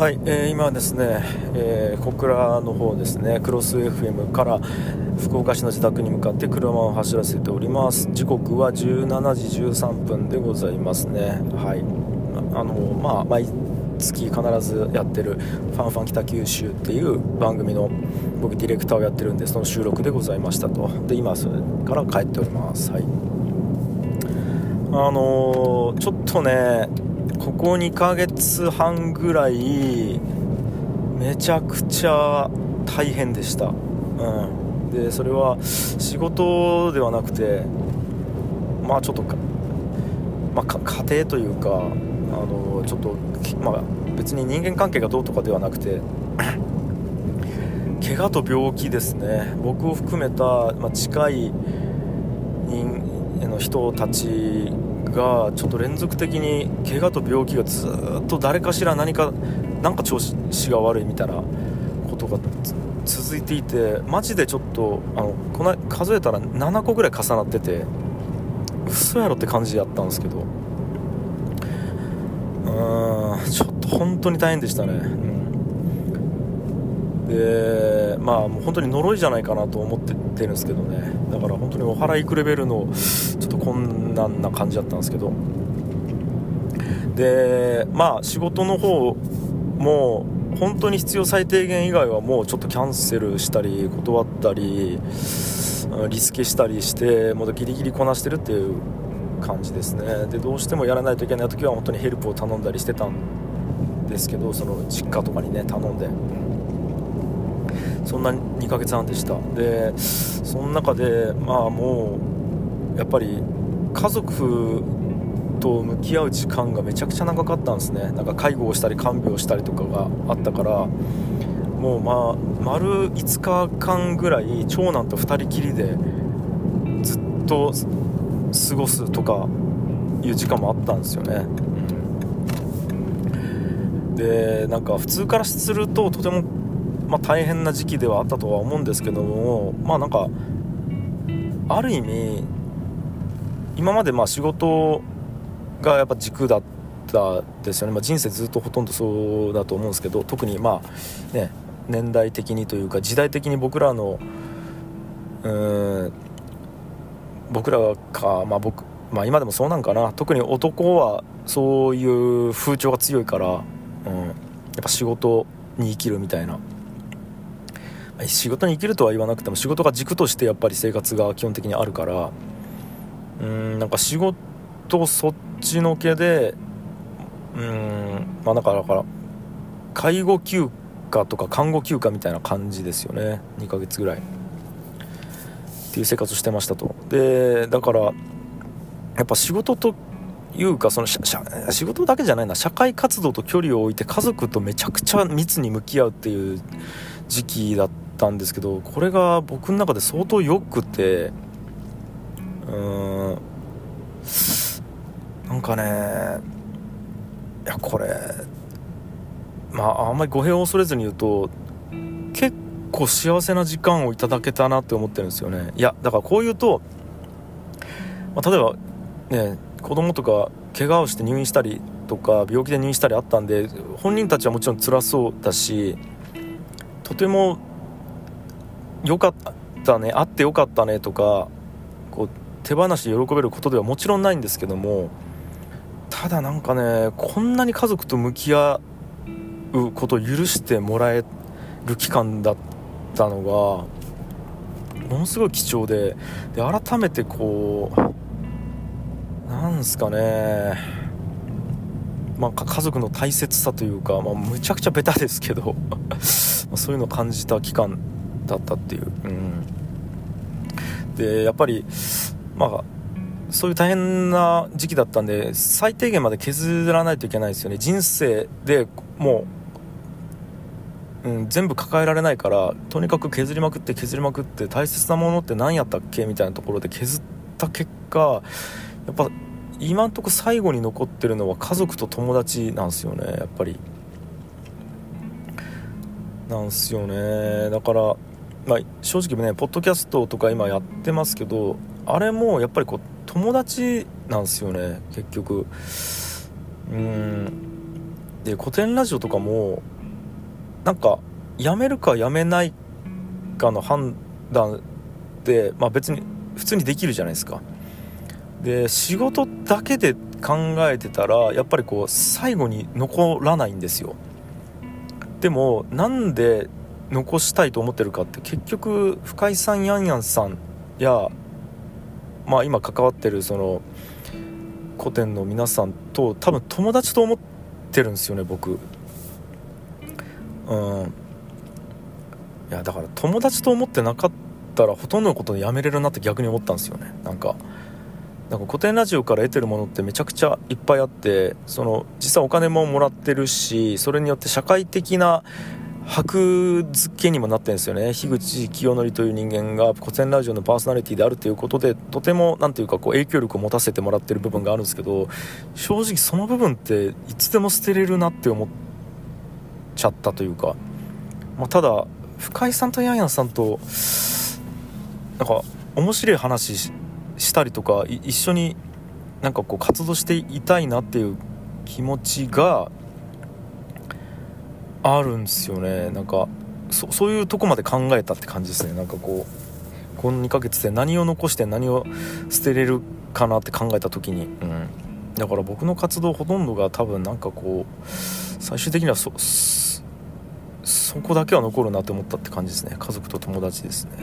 はい、えー、今ですね、えー、小倉の方ですねクロス FM から福岡市の自宅に向かって車を走らせております。時刻は17時13分でございますね。はい。あのまあ毎月必ずやってる「ファンファン北九州」っていう番組の僕ディレクターをやってるんでその収録でございましたと。で今それから帰っております。はい。のー、ちょっとねここ2ヶ月半ぐらいめちゃくちゃ大変でした、うん、でそれは仕事ではなくてまあちょっとまあ、家庭というかあのちょっと、まあ、別に人間関係がどうとかではなくて 怪我と病気ですね。僕を含めた、まあ、近い人たちがちょっと連続的に怪我と病気がずっと誰かしら何かなんか調子が悪いみたいなことが続いていてマジでちょっとあのこの数えたら7個ぐらい重なってて嘘やろって感じやったんですけど。うーんちょっと本当に大変でしたね、うん、でまあもう本当に呪いじゃないかなと思っててるんですけどね。だから本当にお祓い行くレベルのちょっと困難な感じだったんですけど。でまあ仕事の方も本当に必要最低限以外はもうちょっとキャンセルしたり断ったりリスケしたりしてもうギリギリこなしてるっていう感じですね。でどうしてもやらないといけない時は本当にヘルプを頼んだりしてたんですけどその実家とかにね頼んで。そんな2ヶ月半でした。でその中でまあもうやっぱり家族と向き合う時間がめちゃくちゃ長かったんですね。なんか介護をしたり看病したりとかがあったから。もうまあ丸5日間ぐらい長男と2人きりでずっと過ごすとかいう時間もあったんですよね。でなんか普通からするととてもまあ、大変な時期ではあったとは思うんですけどもまあなんかある意味今までまあ仕事がやっぱ軸だったですよね、まあ、人生ずっとほとんどそうだと思うんですけど特にまあね年代的にというか時代的に僕らのうん僕らか、まあ僕まあ、今でもそうなんかな。特に男はそういう風潮が強いから、うん、やっぱ仕事に生きるみたいな。仕事に生きるとは言わなくても仕事が軸としてやっぱり生活が基本的にあるからうんなんか仕事そっちのけでうんまあだからから介護休暇とか看護休暇みたいな感じですよね。2ヶ月ぐらい。っていう生活してましたと。でだからやっぱ仕事というかその仕事だけじゃないな。社会活動と距離を置いて家族とめちゃくちゃ密に向き合うっていう時期だったんですけどこれが僕の中で相当よくてうん。なんかねいやこれまああんまり語弊を恐れずに言うと結構幸せな時間をいただけたなって思ってるんですよね。いやだからこう言うと、まあ、例えばね子供とか怪我をして入院したりとか病気で入院したりあったんで本人たちはもちろん辛そうだしとても良かったね会ってよかったねとか手放しで喜べることではもちろんないんですけどもただなんかねこんなに家族と向き合うことを許してもらえる期間だったのがものすごい貴重でで改めてこうなんすかねまあ、家族の大切さというか、まあ、むちゃくちゃベタですけど そういうのを感じた期間だったっていう、うん、でやっぱりまあそういう大変な時期だったんで最低限まで削らないといけないですよね。人生でもう、うん、全部抱えられないからとにかく削りまくって削りまくって大切なものって何やったっけみたいなところで削った結果やっぱ今んとこ最後に残ってるのは家族と友達なんですよね。やっぱり。なんすよね。だから、まあ、正直ねポッドキャストとか今やってますけどあれもやっぱりこう友達なんですよね結局。うん。で古典ラジオとかもなんかやめるかやめないかの判断って、まあ、別に普通にできるじゃないですか。で仕事だけで考えてたらやっぱりこう最後に残らないんですよ。でもなんで残したいと思ってるかって結局深井さんやんやんさんやまあ今関わってるその古典の皆さんと多分友達と思ってるんですよね僕。うん。いやだから友達と思ってなかったらほとんどのことやめれるなって逆に思ったんですよね。なんかなんか古典ラジオから得てるものってめちゃくちゃいっぱいあってその実際お金ももらってるしそれによって社会的な箔付けにもなってるんですよね。樋口清則という人間が古典ラジオのパーソナリティであるということでとても何ていうかこう影響力を持たせてもらってる部分があるんですけど正直その部分っていつでも捨てれるなって思っちゃったというか、まあ、ただ深井さんとヤンヤンさんとなんか面白い話したりとか一緒になんかこう活動していたいなっていう気持ちがあるんですよね。なんかそそういうとこまで考えたって感じですね。なんかこうこの2ヶ月で何を残して何を捨てれるかなって考えた時に、うん、だから僕の活動ほとんどが多分なんかこう最終的にはそこだけは残るなって思ったって感じですね。家族と友達ですね。う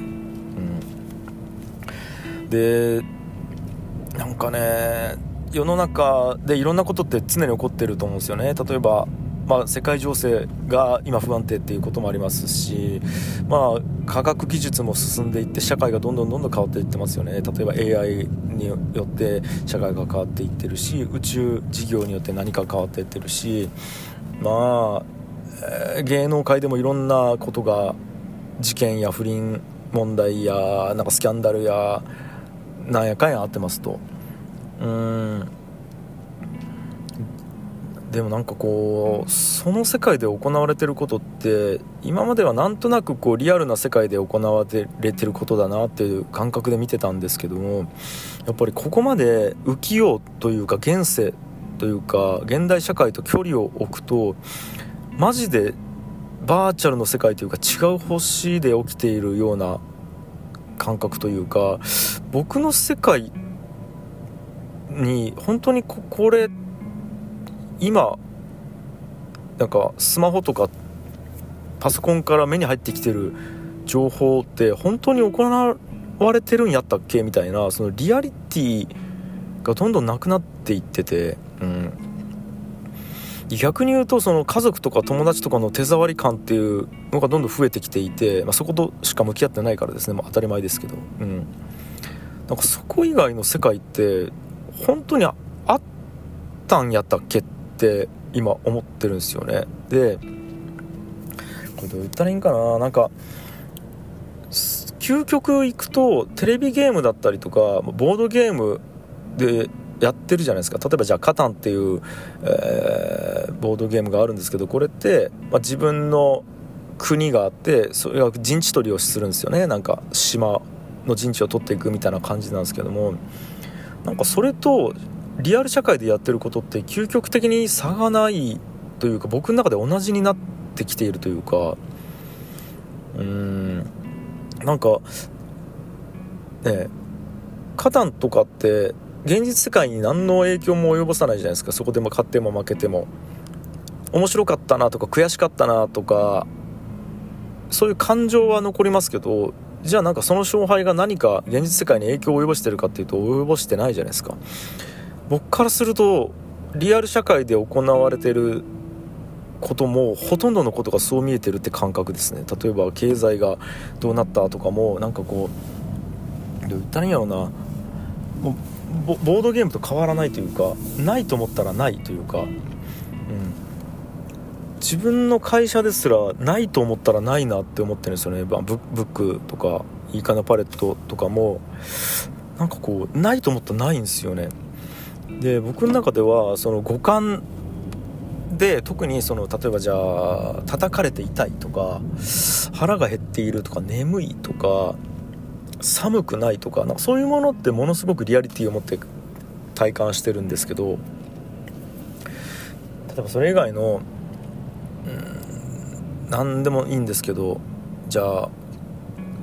ん。でなんかね世の中でいろんなことって常に起こってると思うんですよね。例えばまあ、世界情勢が今不安定っていうこともありますし、まあ、科学技術も進んでいって社会がどんどんどんどん変わっていってますよね。例えば AI によって社会が変わっていってるし宇宙事業によって何か変わっていってるしまあ、えー、芸能界でもいろんなことが事件や不倫問題やなんかスキャンダルやなんやかんやあってますと。うん。でもなんかこうその世界で行われてることって今まではなんとなくこうリアルな世界で行われてることだなっていう感覚で見てたんですけどもやっぱりここまで浮世うというか現世というか現代社会と距離を置くとマジでバーチャルの世界というか違う星で起きているような感覚というか僕の世界に本当にこれって今なんかスマホとかパソコンから目に入ってきてる情報って本当に行われてるんやったっけみたいなそのリアリティがどんどんなくなっていってて、うん、逆に言うとその家族とか友達とかの手触り感っていうのがどんどん増えてきていて、まあ、そことしか向き合ってないからですね、まあ、当たり前ですけど、うん、なんかそこ以外の世界って本当にあったんやったっけってって今思ってるんですよね。でこれどう言ったらいいんかな？なんか究極いくとテレビゲームだったりとかボードゲームでやってるじゃないですか。例えばじゃあ「カタン」っていう、えー、ボードゲームがあるんですけどこれって、まあ、自分の国があってそれが陣地取りをするんですよね。なんか島の陣地を取っていくみたいな感じなんですけどもなんかそれとリアル社会でやってることって究極的に差がないというか僕の中で同じになってきているというかうーんなんかねカタンとかって現実世界に何の影響も及ぼさないじゃないですか。そこでも勝っても負けても。面白かったなとか悔しかったなとかそういう感情は残りますけどじゃあなんかその勝敗が何か現実世界に影響を及ぼしてるかっていうと及ぼしてないじゃないですか。僕からするとリアル社会で行われてることもほとんどのことがそう見えてるって感覚ですね。例えば経済がどうなったとかもなんかこうどう言ったらいいんやろうなボードゲームと変わらないというかないと思ったらないというか、うん、自分の会社ですらないと思ったらないなって思ってるんですよね。ブックとかいいかなパレットとかもなんかこうないと思ったらないんですよね。で僕の中ではその五感で特にその例えばじゃあ叩かれて痛いとか腹が減っているとか眠いとか寒くないとかなんかそういうものってものすごくリアリティを持って体感してるんですけど例えばそれ以外のうん何でもいいんですけどじゃあ、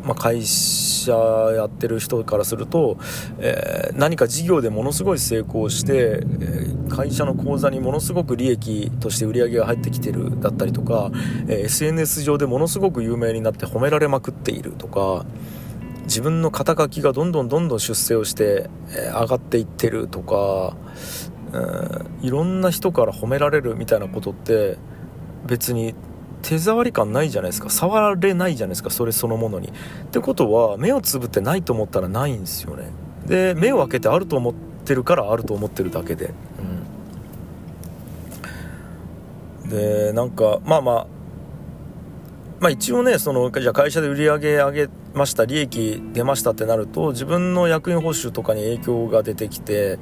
まあ、会社やってる人からすると、えー、何か事業でものすごい成功して、えー、会社の口座にものすごく利益として売り上げが入ってきてるだったりとか、えー、SNS 上でものすごく有名になって褒められまくっているとか自分の肩書きがどんどんどんどん出世をして、え上がっていってるとか、いろんな人から褒められるみたいなことって別に手触り感ないじゃないですか。触れないじゃないですか。それそのものに。ってことは目をつぶってないと思ったらないんですよね。で目を開けてあると思ってるからあると思ってるだけで、うん、でなんかまあまあまあ一応ねそのじゃ会社で売り上げ上げました利益出ましたってなると自分の役員報酬とかに影響が出てきて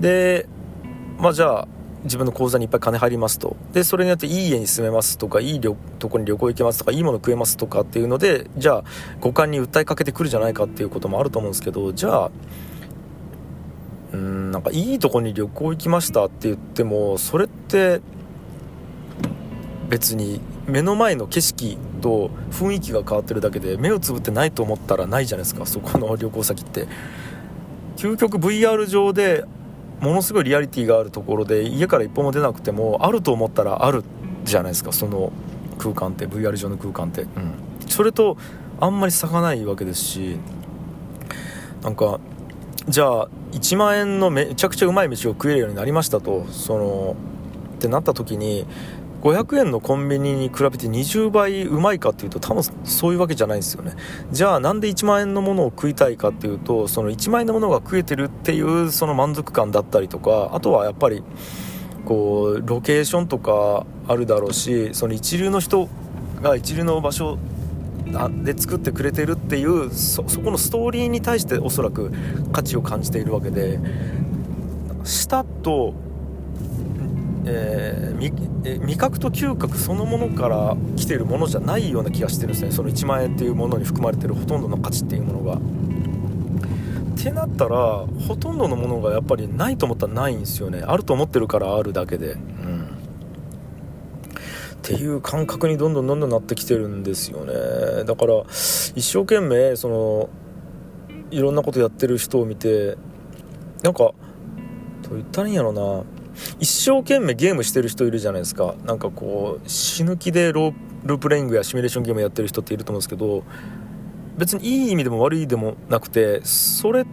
でまあじゃあ自分の口座にいっぱい金入りますと。でそれによっていい家に住めますとかいいとこに旅行行けますとかいいもの食えますとかっていうのでじゃあ五感に訴えかけてくるじゃないかっていうこともあると思うんですけどじゃあうんなんかいいとこに旅行行きましたって言ってもそれって別に目の前の景色と雰囲気が変わってるだけで目をつぶってないと思ったらないじゃないですかそこの旅行先って。究極 VR 上でものすごいリアリティがあるところで家から一歩も出なくてもあると思ったらあるじゃないですか。その空間って VR 上の空間って、うん、それとあんまり差がないわけですしなんかじゃあ1万円のめちゃくちゃうまい飯を食えるようになりましたとそのってなった時に500円のコンビニに比べて20倍うまいかっていうと多分そういうわけじゃないんですよね。じゃあなんで1万円のものを食いたいかっていうとその1万円のものが食えてるっていうその満足感だったりとかあとはやっぱりこうロケーションとかあるだろうしその一流の人が一流の場所で作ってくれてるっていうそこのストーリーに対しておそらく価値を感じているわけで舌とえー、味覚と嗅覚そのものから来てるものじゃないような気がしてるんですね。その1万円っていうものに含まれてるほとんどの価値っていうものが。ってなったらほとんどのものがやっぱりないと思ったらないんですよね。あると思ってるからあるだけで。うん。っていう感覚にどんどんどんどんなってきてるんですよね。だから一生懸命そのいろんなことやってる人を見てなんかどう言ったらいいんやろな。一生懸命ゲームしてる人いるじゃないですか。なんかこう死ぬ気でロープレイングやシミュレーションゲームやってる人っていると思うんですけど別にいい意味でも悪いでもなくてそれ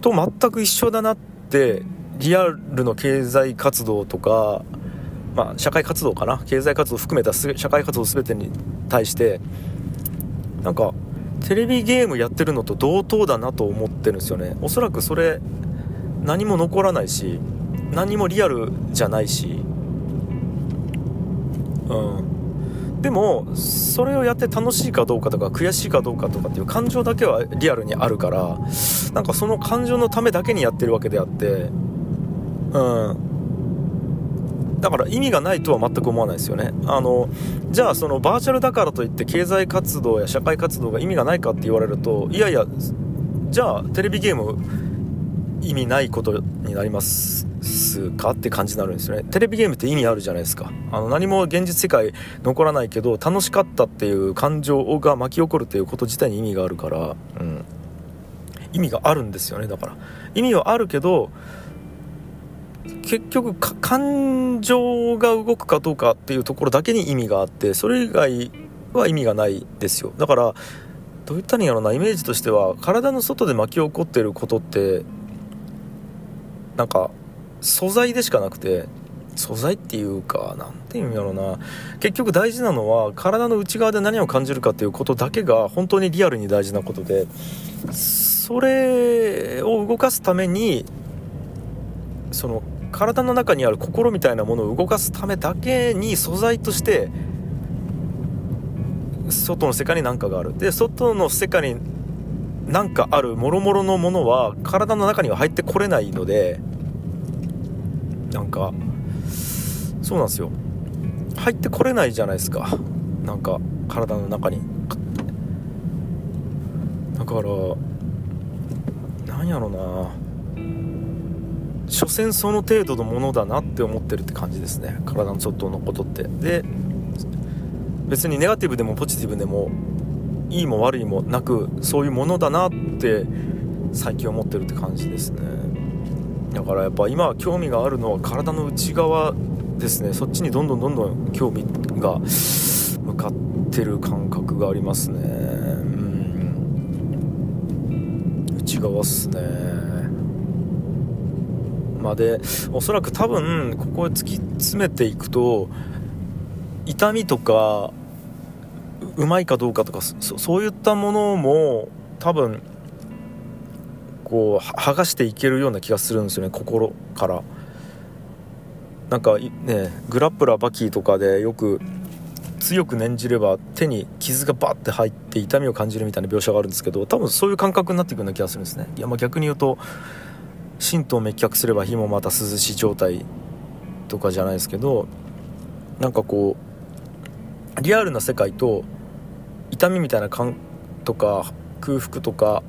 と全く一緒だなってリアルの経済活動とか、まあ、社会活動かな。経済活動含めた社会活動全てに対してなんかテレビゲームやってるのと同等だなと思ってるんですよね。おそらくそれ何も残らないし何もリアルじゃないし。うん。でもそれをやって楽しいかどうかとか悔しいかどうかとかっていう感情だけはリアルにあるからなんかその感情のためだけにやってるわけであって。うん。だから意味がないとは全く思わないですよね。あのじゃあそのバーチャルだからといって経済活動や社会活動が意味がないかって言われるといやいやじゃあテレビゲーム意味ないことになりますかって感じになるんですよね。テレビゲームって意味あるじゃないですか。あの何も現実世界残らないけど楽しかったっていう感情が巻き起こるっていうこと自体に意味があるから、うん、意味があるんですよねだから。意味はあるけど結局感情が動くかどうかっていうところだけに意味があってそれ以外は意味がないですよ。だからどういったらいいんやろなイメージとしては体の外で巻き起こってることってなんか素材でしかなくて素材っていうか何て言うんやろうな。結局大事なのは体の内側で何を感じるかっていうことだけが本当にリアルに大事なことでそれを動かすためにその体の中にある心みたいなものを動かすためだけに素材として外の世界に何かがある。で外の世界に何かあるもろもろのものは体の中には入ってこれないのでなんかそうなんですよ。入ってこれないじゃないですか。なんか体の中に。だからなんやろな。所詮その程度のものだなって思ってるって感じですね。体の外のことって。で別にネガティブでもポジティブでもいいも悪いもなくそういうものだなって最近思ってるって感じですね。だからやっぱ今興味があるのは体の内側ですね。そっちにどんどんどんどん興味が向かってる感覚がありますね。内側っすね。まあでおそらく多分ここへ突き詰めていくと痛みとかうまいかどうかとかそういったものも多分こう剥がしていけるような気がするんですよね心から。なんかねグラップラーバキーとかでよく強く念じれば手に傷がバッて入って痛みを感じるみたいな描写があるんですけど多分そういう感覚になっていくような気がするんですね。いやまあ逆に言うと神道滅却すれば火もまた涼しい状態とかじゃないですけどなんかこうリアルな世界と痛みみたいな感とか空腹とか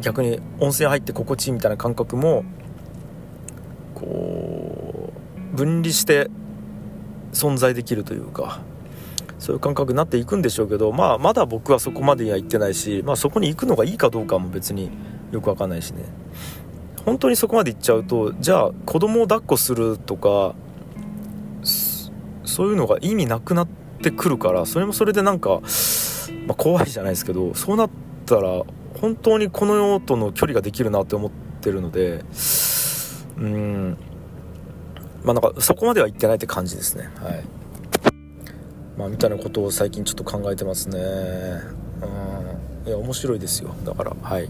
逆に温泉入って心地いいみたいな感覚もこう分離して存在できるというかそういう感覚になっていくんでしょうけど、まあ、まだ僕はそこまでには行ってないし、まあ、そこに行くのがいいかどうかも別によく分かんないしね。本当にそこまで行っちゃうとじゃあ子供を抱っこするとかそういうのが意味なくなってくるからそれもそれでなんか、まあ、怖いじゃないですけどそうなったら本当にこの世との距離ができるなって思ってるのでうんまあなんかそこまでは行ってないって感じですね。はい。まあみたいなことを最近ちょっと考えてますね。うん。いや面白いですよ。だからはい。